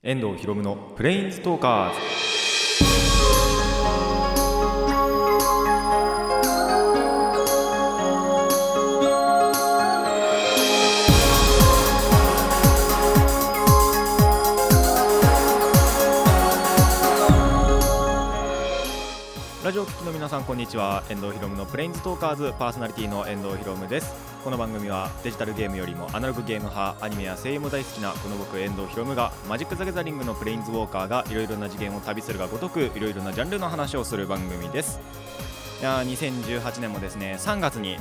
遠藤博夢のプレインズトーカーズラジオ聴きの皆さんこんにちは。遠藤博夢のプレインズトーカーズパーソナリティの遠藤博夢です。この番組はデジタルゲームよりもアナログゲーム派アニメや声優も大好きなこの僕遠藤博夢がマジック・ザ・ギャザリングのプレインズウォーカーがいろいろな次元を旅するがごとくいろいろなジャンルの話をする番組です。いや2018年もですね3月に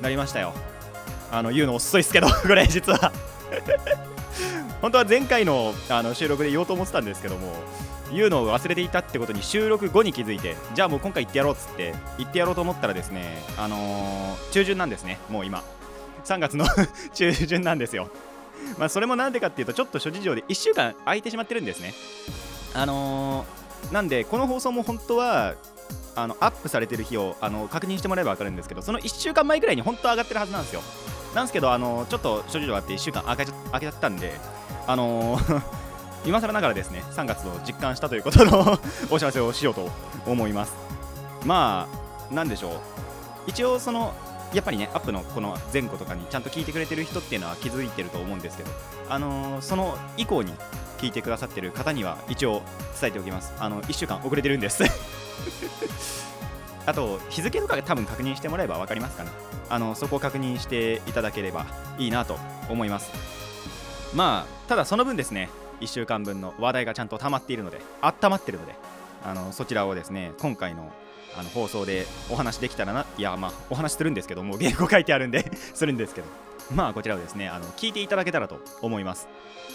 なりましたよ。あの言うの遅いですけど これ実は。本当は前回のあの収録で言おうと思ってたんですけども言うのを忘れていたってことに収録後に気づいてじゃあもう今回言ってやろうっつって言ってやろうと思ったらですねあのー中旬なんですねもう今。3月の 中旬なんですよ。まあそれもなんでかっていうとちょっと諸事情で1週間空いてしまってるんですね。あのーなんでこの放送も本当はあのアップされてる日をあの確認してもらえば分かるんですけどその1週間前ぐらいに本当は上がってるはずなんですよ。なんですけどあのちょっと諸事情があって1週間空けちゃ空けちゃったんであのー 今更ながらですね3月を実感したということの お知らせをしようと思います。まあなんでしょう。一応そのやっぱりねアップのこの前後とかにちゃんと聞いてくれてる人っていうのは気づいてると思うんですけどあのーその以降に聞いてくださってる方には一応伝えておきます。あの1週間遅れてるんです。あと日付とか多分確認してもらえば分かりますかね。あのそこを確認していただければいいなと思います。まあただその分ですね1週間分の話題がちゃんと溜まっているので温まってるのであのそちらをですね今回のあの放送でお話できたらないやまあお話するんですけども原稿書いてあるんで するんですけど。まあこちらをですねあの聞いていただけたらと思います。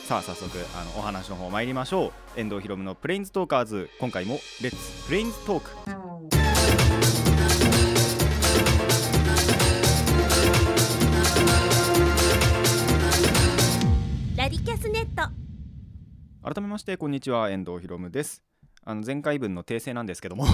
さあ早速あのお話の方参りましょう。遠藤寛歩のプレインズトーカーズ。今回も Let's プレインズトークラディキャスネット。改めましてこんにちは。遠藤寛歩です。あの前回分の訂正なんですけども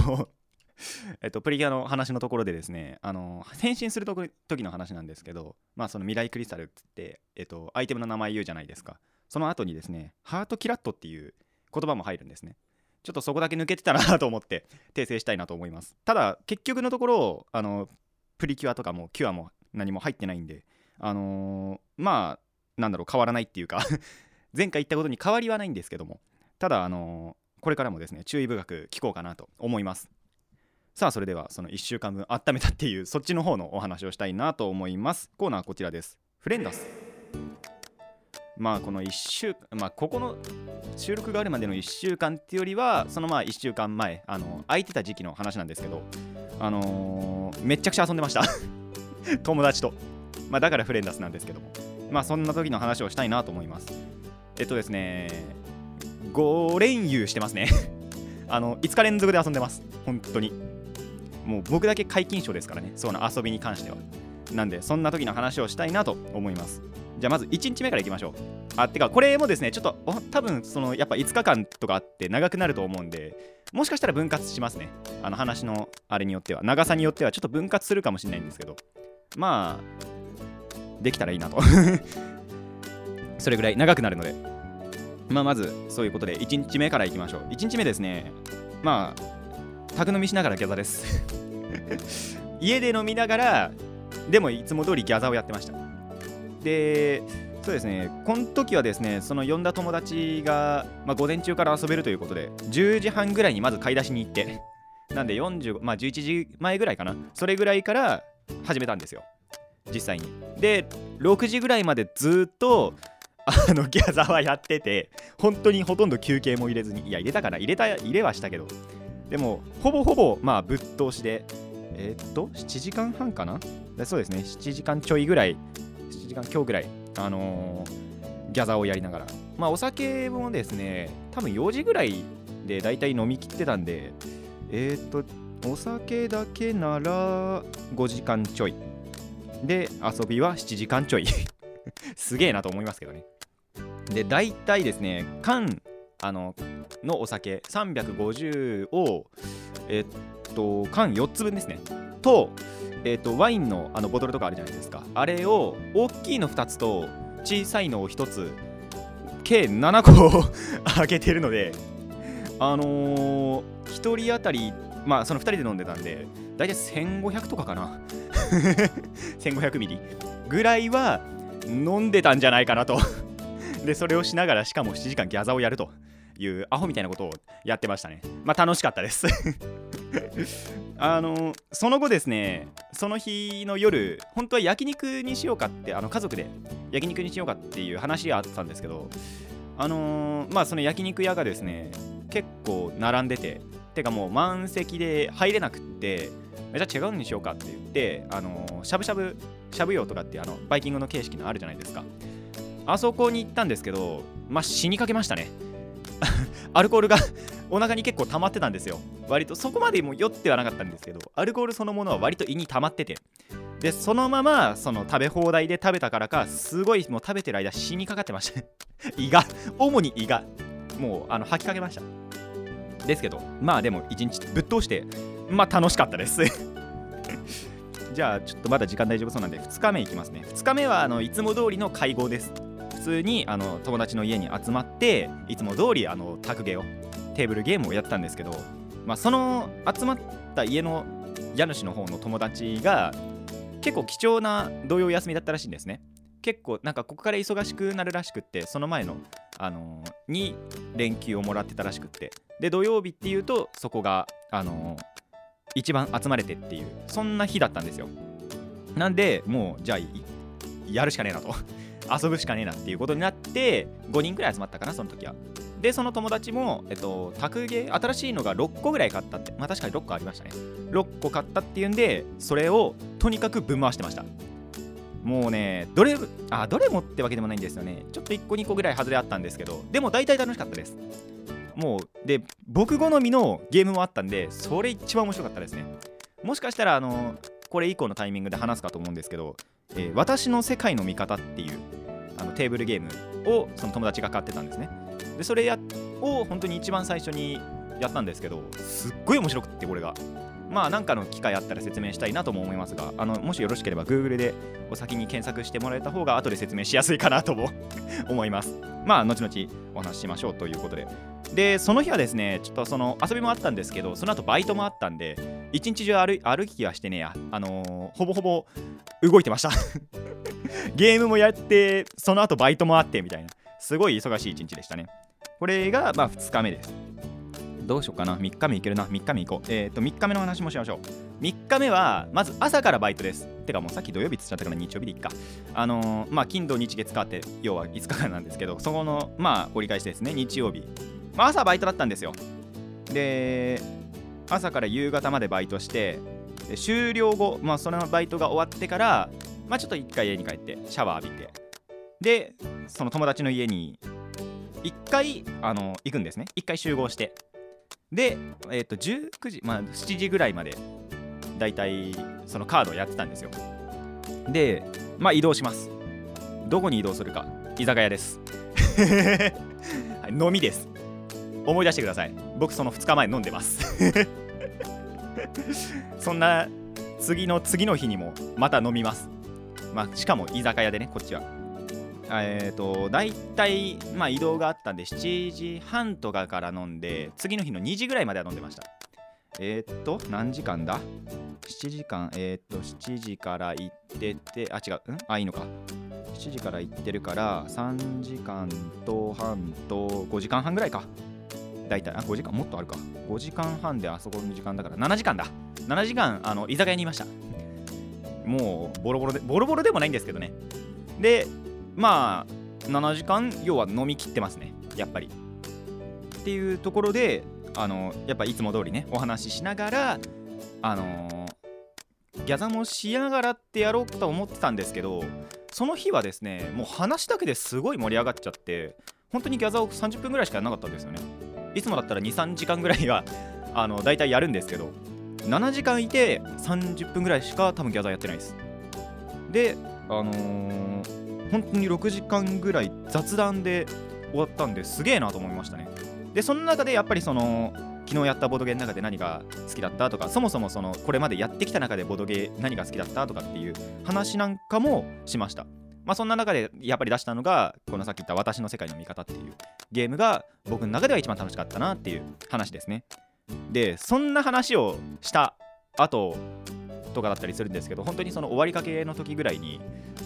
えっとプリキュアの話のところでですねあの変身するとこ時の話なんですけどまあその未来クリスタルっつってえっとアイテムの名前言うじゃないですか。その後にですねハートキラットっていう言葉も入るんですね。ちょっとそこだけ抜けてたなと思って訂正したいなと思います。ただ結局のところあのプリキュアとかもキュアも何も入ってないんであのーまあなんだろう変わらないっていうか 前回言ったことに変わりはないんですけどもただあのーこれからもですね注意深く聞こうかなと思います。さあそれではその1週間分温めたっていうそっちの方のお話をしたいなと思います。コーナーこちらです。フレンダス。まあこの1週まあここの収録があるまでの1週間っていうよりはそのまあ1週間前あの空いてた時期の話なんですけどあのーめっちゃくちゃ遊んでました。友達と。まあだからフレンダスなんですけども。まあそんな時の話をしたいなと思います。えっとですね5連遊してますね。あの5日連続で遊んでます。本当に。もう僕だけ皆勤賞ですからね。その遊びに関しては。なんでそんな時の話をしたいなと思います。じゃあまず1日目からいきましょう。あてかこれもですねちょっと多分そのやっぱ5日間とかあって長くなると思うんでもしかしたら分割しますね。あの話のあれによっては。長さによってはちょっと分割するかもしれないんですけど。まあできたらいいなと。それぐらい長くなるので。まあまずそういうことで1日目からいきましょう。1日目ですね。まあ宅飲みしながらギャザです。家で飲みながらでもいつも通りギャザーをやってました。でそうですね。この時はですねその呼んだ友達が、まあ、午前中から遊べるということで10時半ぐらいにまず買い出しに行って なんで40まあ11時前ぐらいかな。それぐらいから始めたんですよ。実際に。で6時ぐらいまでずっと あのギャザーはやってて本当にほとんど休憩も入れずにいや入れたかな。入れた入れはしたけど。でもほぼほぼまあぶっ通しでえーっと7時間半かな？そうですね。7時間ちょいぐらい7時間強ぐらいあのーギャザーをやりながら。まあお酒もですね多分4時ぐらいでだいたい飲み切ってたんでえーっとお酒だけなら5時間ちょい。で遊びは7時間ちょい。すげえなと思いますけどね。で大体ですね缶あののお酒350をえっと缶4つ分ですね。とえっとワインのあのボトルとかあるじゃないですか。あれを大きいの2つと小さいのを1つ計7個 あげてるのであのー、1人当たりまあその2人で飲んでたんで大体1500とかかな。1500ミリ。ぐらいは飲んでたんじゃないかなと。でそれをしながらしかも7時間ギャザをやるというアホみたいなことをやってましたね。まあ楽しかったです。あのその後ですねその日の夜本当は焼肉にしようかってあの家族で焼肉にしようかっていう話があったんですけどあのー、まあその焼肉屋がですね結構並んでててかもう満席で入れなくってじゃあ違うのにしようかって言ってあのー、しゃぶしゃぶしゃぶ用とかってあのバイキングの形式のあるじゃないですか。あそこに行ったんですけどまあ死にかけましたね。アルコールがお腹に結構溜まってたんですよ。割とそこまでも酔ってはなかったんですけどアルコールそのものは割と胃に溜まってて。でそのままその食べ放題で食べたからかすごいもう食べてる間死にかかってました 胃が主に胃がもうあの吐きかけました。ですけどまあでも一日ぶっ通してまあ楽しかったです。じゃあちょっとまだ時間大丈夫そうなんで2日目いきますね。2日目はあのいつも通りの会合です。普通にあの友達の家に集まっていつも通りあのタゲをテーブルゲームをやったんですけど、まあ、その集まった家の家主の方の友達が結構貴重な土曜休みだったらしいんですね。結構なんかここから忙しくなるらしくってその前の、あのー、に連休をもらってたらしくって。で土曜日っていうとそこが、あのー、一番集まれてっていうそんな日だったんですよ。なんでもうじゃあやるしかねえなと。遊ぶしかねえなっていうことになって5人くらい集まったかなその時は。でその友達も、えっと、卓芸新しいのが6個ぐらい買ったってまあ確かに6個ありましたね。6個買ったっていうんでそれをとにかくぶん回してました。もうねどれあどれもってわけでもないんですよね。ちょっと1個2個ぐらい外れあったんですけどでも大体楽しかったです。もうで僕好みのゲームもあったんでそれ一番面白かったですね。もしかしたらあのこれ以降のタイミングで話すかと思うんですけど「えー、私の世界の味方」っていうあのテーブルゲームをその友達が買ってたんですね。でそれやを本当に一番最初にやったんですけどすっごい面白くってこれが。まあ何かの機会あったら説明したいなとも思いますがあのもしよろしければ Google でお先に検索してもらえた方が後で説明しやすいかなとも 思います。まあ後々お話ししましょうということで。でその日はですねちょっとその遊びもあったんですけどその後バイトもあったんで一日中歩歩きはしてねや。あのー、ほぼほぼ動いてました。ゲームもやってその後バイトもあってみたいな。すごい忙しい一日でしたね。これがまあ2日目です。どうしようかな。3日目いけるな。3日目行こう。えっ、ー、と3日目の話もしましょう。3日目はまず朝からバイトです。てかもうさっき土曜日つっちゃったから日曜日でいっか。あのー、まあ金土日月かって要は5日間なんですけどそこのまあ折り返しですね。日曜日。まあ朝バイトだったんですよ。で朝から夕方までバイトして終了後まあそのバイトが終わってからまあちょっと一回家に帰ってシャワー浴びてでその友達の家に1回あの行くんですね。1回集合して。で、えー、と19時、まあ、7時ぐらいまでだいたいそのカードをやってたんですよ。でまあ移動します。どこに移動するか居酒屋です。はい、飲みです。思い出してください。僕その2日前飲んでます。そんな次の次の日にもまた飲みます。まあしかも居酒屋でねこっちは。えっ、ー、と大体、まあ、移動があったんで7時半とかから飲んで次の日の2時ぐらいまでは飲んでました。えっ、ー、と何時間だ？7時間えっ、ー、と7時から行っててあ違うん？あいいのか。7時から行ってるから3時間と半と5時間半ぐらいか。大体あ5時間もっとあるか。5時間半であそこの時間だから7時間だ。7時間あの居酒屋にいました。もうボロボロでボロボロでもないんですけどね。でまあ7時間要は飲み切ってますね。やっぱり。っていうところであのやっぱいつも通りねお話ししながらあのギャザもしながらってやろうと思ってたんですけどその日はですねもう話だけですごい盛り上がっちゃって本当にギャザを30分ぐらいしかやらなかったんですよね。いつもだったら23時間ぐらいは あの大体やるんですけど7時間いて30分ぐらいしか多分ギャザーやってないです。であのー本当に6時間ぐらい雑談で終わったんですげえなと思いましたね。でその中でやっぱりその昨日やったボドゲの中で何が好きだったとかそもそもそのこれまでやってきた中でボドゲ何が好きだったとかっていう話なんかもしました。まあ、そんな中でやっぱり出したのがこのさっき言った「私の世界の味方」っていうゲームが僕の中では一番楽しかったなっていう話ですね。でそんな話をした後とかだったりするんですけど本当にその終わりかけの時ぐらいに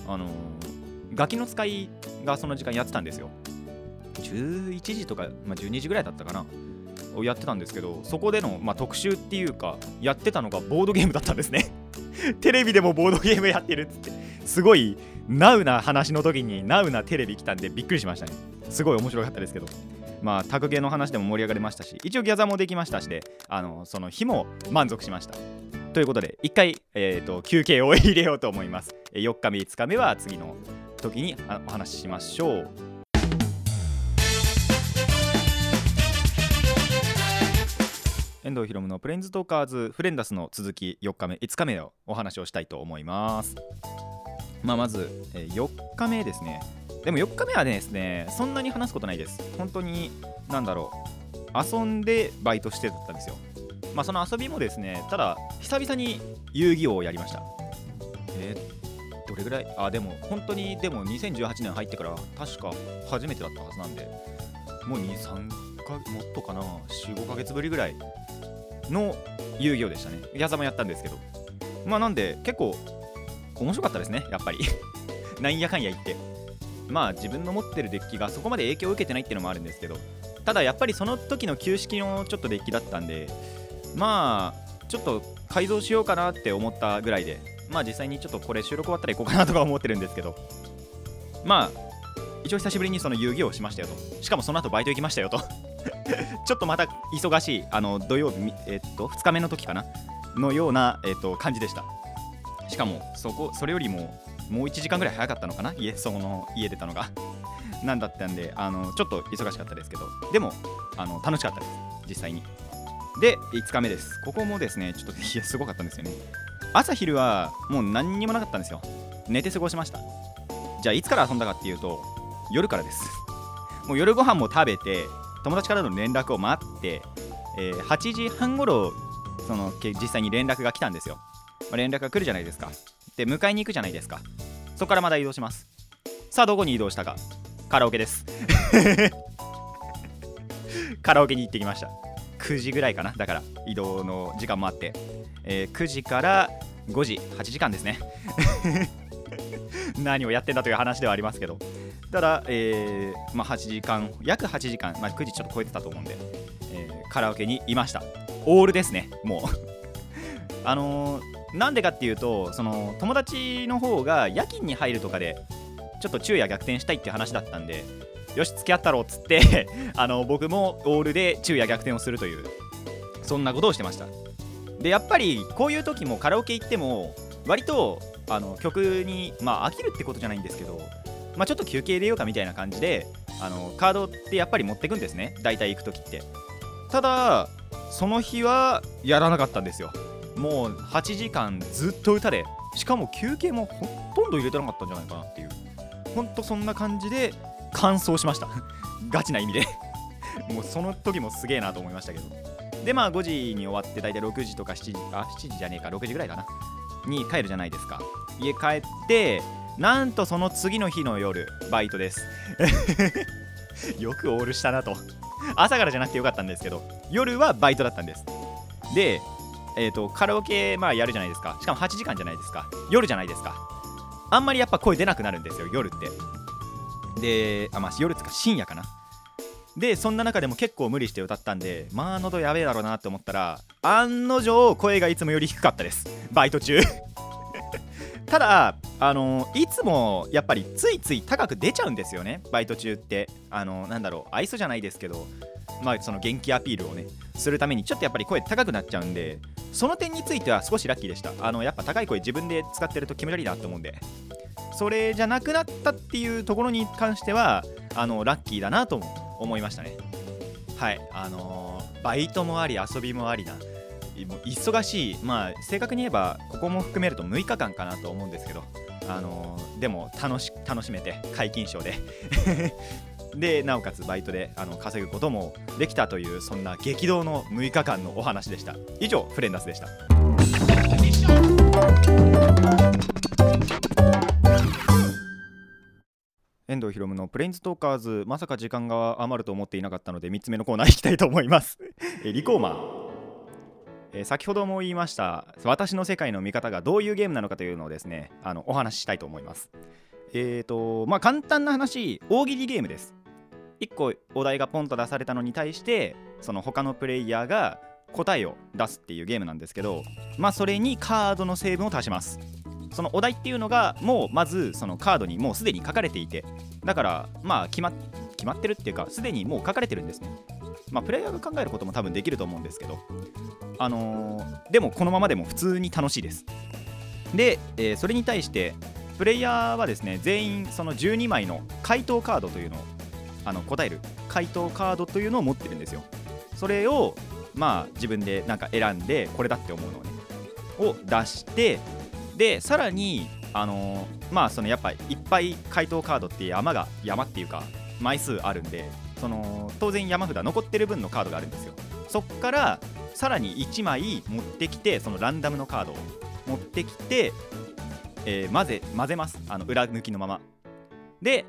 あのーガキの使いがその時間やってたんですよ。11時とか、まあ、12時ぐらいだったかな。をやってたんですけどそこでの、まあ、特集っていうかやってたのがボードゲームだったんですね。テレビでもボードゲームやってるっつって。すごいナウな話の時にナウなテレビ来たんでびっくりしましたね。すごい面白かったですけど。まあタゲの話でも盛り上がりましたし一応ギャザーもできましたしであのその日も満足しました。ということで一回、えーと、休憩を入れようと思います。4日目5日目は次の時にお話ししましょう。遠藤ひろむのプレインズトーカーズフレンダスの続き4日目5日目をお話をしたいと思います。まあまず、え4日目ですね。でも4日目はですねそんなに話すことないです。本当になんだろう遊んでバイトしてたんですよ。まあその遊びもですねただ久々に遊戯王をやりました、れぐらい？あでも本当にでも2018年入ってから確か初めてだったはずなんでもう23かもっとかな45ヶ月ぶりぐらいの遊戯王でしたね。矢沢もやったんですけど。まあなんで結構面白かったですねやっぱり。なんやかんや言って。まあ自分の持ってるデッキがそこまで影響を受けてないっていうのもあるんですけどただやっぱりその時の旧式のちょっとデッキだったんでまあちょっと改造しようかなって思ったぐらいでまあ実際にちょっとこれ収録終わったら行こうかなとか思ってるんですけど。まあ一応久しぶりにその遊戯をしましたよと。しかもその後バイト行きましたよと。ちょっとまた忙しいあの土曜日、えっと2日目の時かな。のような、えっと、感じでした。しかもそこそれよりももう1時間ぐらい早かったのかな？家その家出たのが。なんだったんであのちょっと忙しかったですけど。でもあの楽しかったです。実際に。で5日目です。ここもですねちょっといやすごかったんですよね。朝昼はもう何にもなかったんですよ。寝て過ごしました。じゃあいつから遊んだかっていうと夜からです。もう夜ご飯も食べて友達からの連絡を待って、えー、8時半頃その実際に連絡が来たんですよ、まあ、連絡が来るじゃないですか。で迎えに行くじゃないですか。そこからまた移動します。さあどこに移動したか。カラオケです。カラオケに行ってきました。9時ぐらいかな。だから移動の時間もあって、えー、9時から5時8時間ですね。何をやってんだという話ではありますけど。ただ、えーまあ、8時間約8時間、まあ、9時ちょっと超えてたと思うんで、えー、カラオケにいました。オールですねもう。あのー、なんでかっていうとその友達の方が夜勤に入るとかでちょっと昼夜逆転したいって話だったんでよし付き合ったろうっつって あの僕もオールで昼夜逆転をするというそんなことをしてました。でやっぱりこういう時もカラオケ行っても割とあの曲にまあ飽きるってことじゃないんですけどまあ、ちょっと休憩入れようかみたいな感じであのカードってやっぱり持ってくんですね。大体行く時って。ただその日はやらなかったんですよ。もう8時間ずっと歌で。しかも休憩もほとんど入れてなかったんじゃないかなっていう。ほんとそんな感じで完走しました。ガチな意味で。もうその時もすげえなと思いましたけど。でまあ5時に終わって大体6時とか7時あ7時じゃねえか6時ぐらいかな。に帰るじゃないですか。家帰ってなんとその次の日の夜バイトです。よくオールしたなと。朝からじゃなくてよかったんですけど夜はバイトだったんです。でえーと、カラオケ、まあ、やるじゃないですか。しかも8時間じゃないですか。夜じゃないですか。あんまりやっぱ声出なくなるんですよ夜って。であまあ夜つか深夜かな。でそんな中でも結構無理して歌ったんでまあ喉やべえだろうなって思ったら案の定声がいつもより低かったです。バイト中。ただあのいつもやっぱりついつい高く出ちゃうんですよね。バイト中って。あのなんだろう愛想じゃないですけどまあその元気アピールをねするためにちょっとやっぱり声高くなっちゃうんでその点については少しラッキーでした。あのやっぱ高い声自分で使ってると気持ち悪いなと思うんで。それじゃなくなったっていうところに関してはあのラッキーだなと思いましたね。はい。あのー、バイトもあり遊びもありな忙しい。まあ正確に言えばここも含めると6日間かなと思うんですけどあのー、でも楽し楽しめて皆勤賞で。でなおかつバイトであの稼ぐこともできたというそんな激動の6日間のお話でした。以上フレンダスでした。遠藤ひろむのプレインズトーカーズまさか時間が余ると思っていなかったので3つ目のコーナー行きたいと思います。えリコーマー。えー先ほども言いました私の世界の見方がどういうゲームなのかというのをですねあのお話ししたいと思います。えーとまあ簡単な話大喜利ゲームです。1個お題がポンと出されたのに対してその他のプレイヤーが答えを出すっていうゲームなんですけどまあそれにカードの成分を足しますそのお題っていうのがもうまずそのカードにもうすでに書かれていてだからまあ決ま決まってるっていうかすでにもう書かれてるんですね。まあプレイヤーが考えることも多分できると思うんですけどあのーでもこのままでも普通に楽しいです。で、えーそれに対してプレイヤーはですね全員その12枚の回答カードというのをあの答える。回答カードというのを持ってるんですよ。それをまあ自分でなんか選んでこれだって思うのをねを出してでさらにあのーまあそのやっぱいっぱい回答カードって山が山っていうか枚数あるんでその当然山札残ってる分のカードがあるんですよ。そっからさらに1枚持ってきてそのランダムのカードを持ってきて、えー混ぜ混ぜます。あの裏向きのまま。で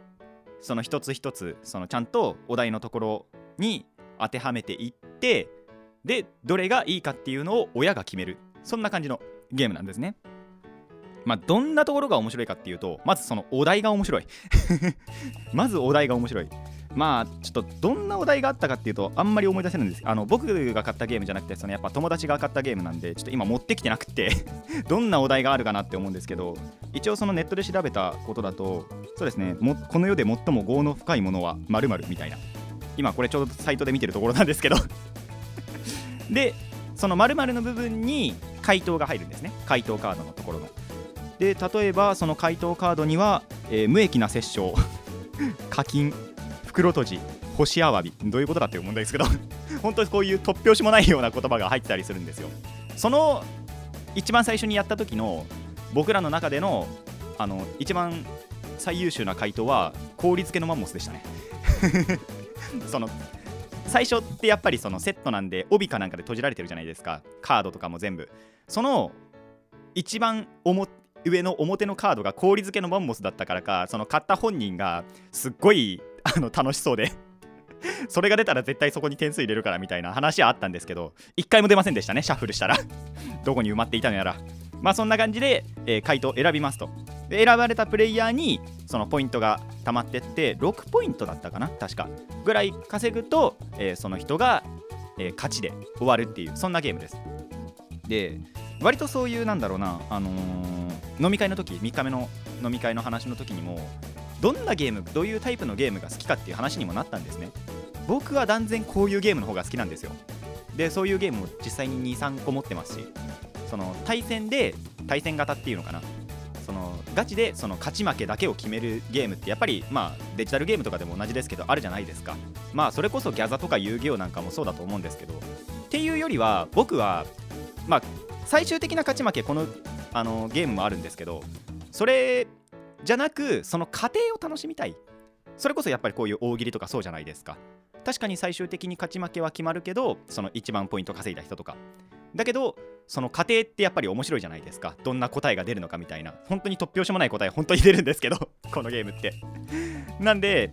その一つ一つそのちゃんとお題のところに当てはめていってでどれがいいかっていうのを親が決める。そんな感じのゲームなんですね。まあどんなところが面白いかっていうとまずそのお題が面白い。まずお題が面白い。まあちょっとどんなお題があったかっていうとあんまり思い出せないんです。あの僕が買ったゲームじゃなくてそのやっぱ友達が買ったゲームなんでちょっと今持ってきてなくて どんなお題があるかなって思うんですけど一応そのネットで調べたことだとそうですねもこの世で最も業の深いものは〇〇みたいな。今これちょうどサイトで見てるところなんですけど。でその〇〇の部分に回答が入るんですね。回答カードのところの。で例えばその回答カードには、えー無益な殺傷 課金袋閉じ干しアワビどういうことだっていう問題ですけど 本当にこういう突拍子もないような言葉が入ってたりするんですよ。その一番最初にやった時の僕らの中でのあの一番最優秀な回答は氷漬けのマンモスでしたね。その最初ってやっぱりそのセットなんで帯かなんかで閉じられてるじゃないですか。カードとかも全部。その一番表上の表のカードが氷漬けのマンモスだったからかその買った本人がすっごいあの楽しそうで。それが出たら絶対そこに点数入れるからみたいな話はあったんですけど一回も出ませんでしたねシャッフルしたら。どこに埋まっていたのやら。まあそんな感じで、えー回答選びますと。で選ばれたプレイヤーにそのポイントが溜まってって6ポイントだったかな確か。ぐらい稼ぐと、えーその人が、えー勝ちで終わるっていうそんなゲームです。で割とそういうなんだろうな、あのー飲み会の時3日目の飲み会の話の時にもどんなゲームどういうタイプのゲームが好きかっていう話にもなったんですね。僕は断然こういうゲームの方が好きなんですよ。でそういうゲームも実際に23個持ってますしその対戦で対戦型っていうのかな。そのガチでその勝ち負けだけを決めるゲームってやっぱりまあデジタルゲームとかでも同じですけどあるじゃないですか。まあそれこそギャザとか遊戯王なんかもそうだと思うんですけどっていうよりは僕はまあ最終的な勝ち負けこのあのゲームもあるんですけどそれじゃなくその過程を楽しみたい。それこそやっぱりこういう大喜利とかそうじゃないですか。確かに最終的に勝ち負けは決まるけどその一番ポイント稼いだ人とか。だけどその過程ってやっぱり面白いじゃないですか。どんな答えが出るのかみたいな。本当に突拍子もない答え本当に出るんですけど このゲームって。なんで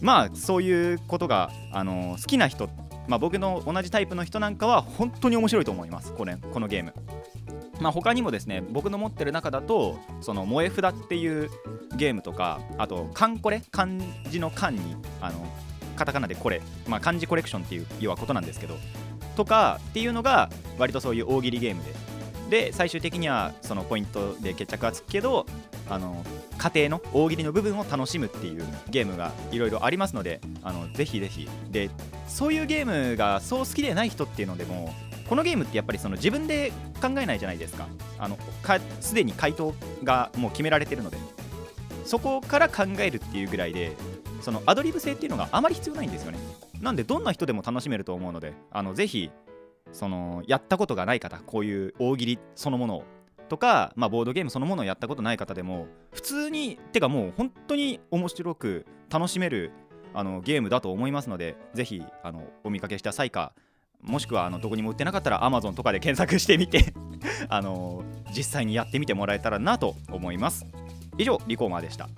まあそういうことがあの好きな人まあ僕の同じタイプの人なんかは本当に面白いと思います。これこのゲーム。まあ、他にもですね僕の持ってる中だとその萌え札っていうゲームとかあとカンコレ？漢字の漢にあのカタカナでこれ、まあ、漢字コレクションっていう要はことなんですけどとかっていうのが割とそういう大喜利ゲームで。で最終的にはそのポイントで決着がつくけどあの家庭の大喜利の部分を楽しむっていうゲームがいろいろありますのであのぜひぜひ。でそういうゲームがそう好きでない人っていうのでもこのゲームってやっぱりその自分で考えないじゃないですか。あのかすでに回答がもう決められてるので。そこから考えるっていうぐらいでそのアドリブ性っていうのがあまり必要ないんですよね。なんでどんな人でも楽しめると思うのであのぜひそのやったことがない方こういう大喜利そのものをとか、まあ、ボードゲームそのものをやったことない方でも普通にてかもう本当に面白く楽しめるあのゲームだと思いますのでぜひあのお見かけした際かもしくはあのどこにも売ってなかったら Amazon とかで検索してみて あのー、実際にやってみてもらえたらなと思います。以上リコーマーでした。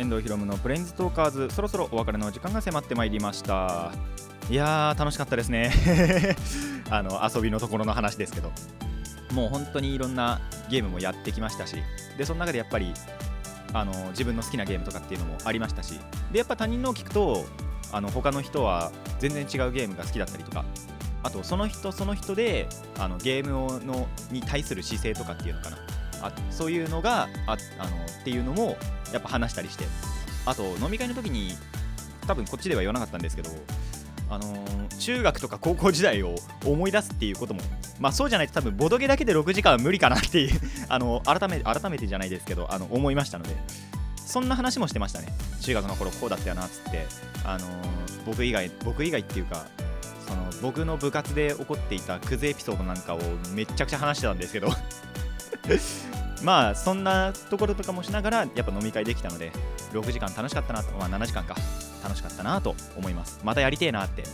遠藤ひろむのプレインズトーカーズそろそろお別れの時間が迫ってまいりました。いやー楽しかったですね。あの遊びのところの話ですけど。もう本当にいろんなゲームもやってきましたし。でその中でやっぱりあの自分の好きなゲームとかっていうのもありましたし。でやっぱ他人のを聞くとあの他の人は全然違うゲームが好きだったりとか。あとその人その人であのゲームをのに対する姿勢とかっていうのかな。あそういうのがああのっていうのもやっぱ話したりして。あと飲み会の時に多分こっちでは言わなかったんですけどあのー中学とか高校時代を思い出すっていうこともまあそうじゃないと多分ボドゲだけで6時間は無理かなっていう あの改め改めてじゃないですけどあの思いましたのでそんな話もしてましたね。中学の頃こうだったよなっつってあのー僕以外僕以外っていうかその僕の部活で起こっていたクズエピソードなんかをめちゃくちゃ話してたんですけど。まあそんなところとかもしながらやっぱ飲み会できたので6時間楽しかったなとまあ7時間か。楽しかったなと思います。またやりてえなって。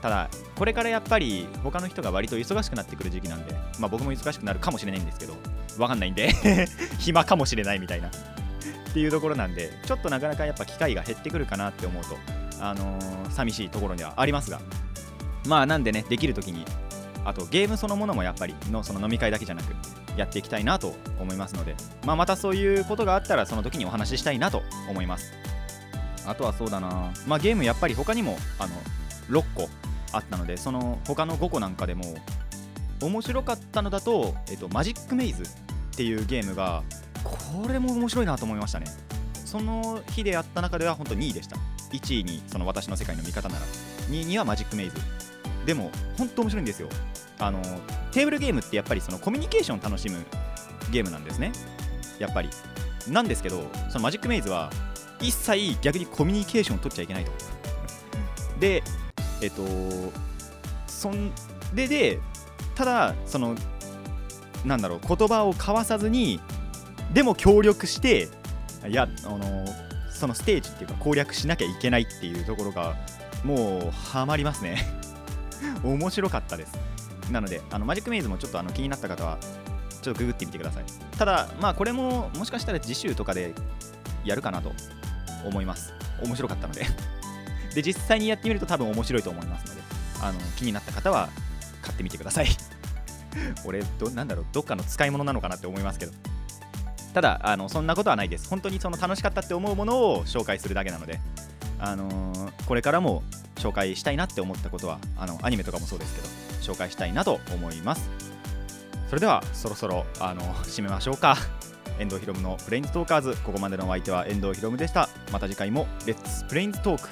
ただこれからやっぱり他の人が割と忙しくなってくる時期なんでまあ僕も忙しくなるかもしれないんですけどわかんないんで 暇かもしれないみたいな。っていうところなんでちょっとなかなかやっぱ機会が減ってくるかなって思うとあのー寂しいところにはありますが。まあなんでねできる時にあとゲームそのものもやっぱりのその飲み会だけじゃなくやっていきたいなと思いますので、まあ、またそういうことがあったらその時にお話ししたいなと思います。あとはそうだな、まあ、ゲームやっぱり他にもあの6個あったのでその他の5個なんかでも面白かったのだと、えっと、マジックメイズっていうゲームがこれも面白いなと思いましたね。その日でやった中では本当2位でした。1位にその私の世界の味方なら2位にはマジックメイズ。でも本当面白いんですよあのテーブルゲームってやっぱりそのコミュニケーションを楽しむゲームなんですね。やっぱり。なんですけどそのマジックメイズは一切逆にコミュニケーションを取っちゃいけないと。でえっとそんででただそのなんだろう言葉を交わさずにでも協力していやあのそのステージっていうか攻略しなきゃいけないっていうところがもうハマりますね。面白かったですなのであのマジックメイズもちょっとあの気になった方はちょっとググってみてください。ただまあこれももしかしたら次週とかでやるかなと思います。面白かったので。で実際にやってみると多分面白いと思いますのであの気になった方は買ってみてください。俺どなんだろうどっかの使い物なのかなって思いますけど。ただあのそんなことはないです。本当にその楽しかったって思うものを紹介するだけなのであのーこれからも紹介したいなって思ったことはあのアニメとかもそうですけど。紹介したいなと思います。それではそろそろあの締めましょうか。遠藤ひろむのプレインズトーカーズここまでのお相手は遠藤ひろむでした。また次回もレッツプレインズトーク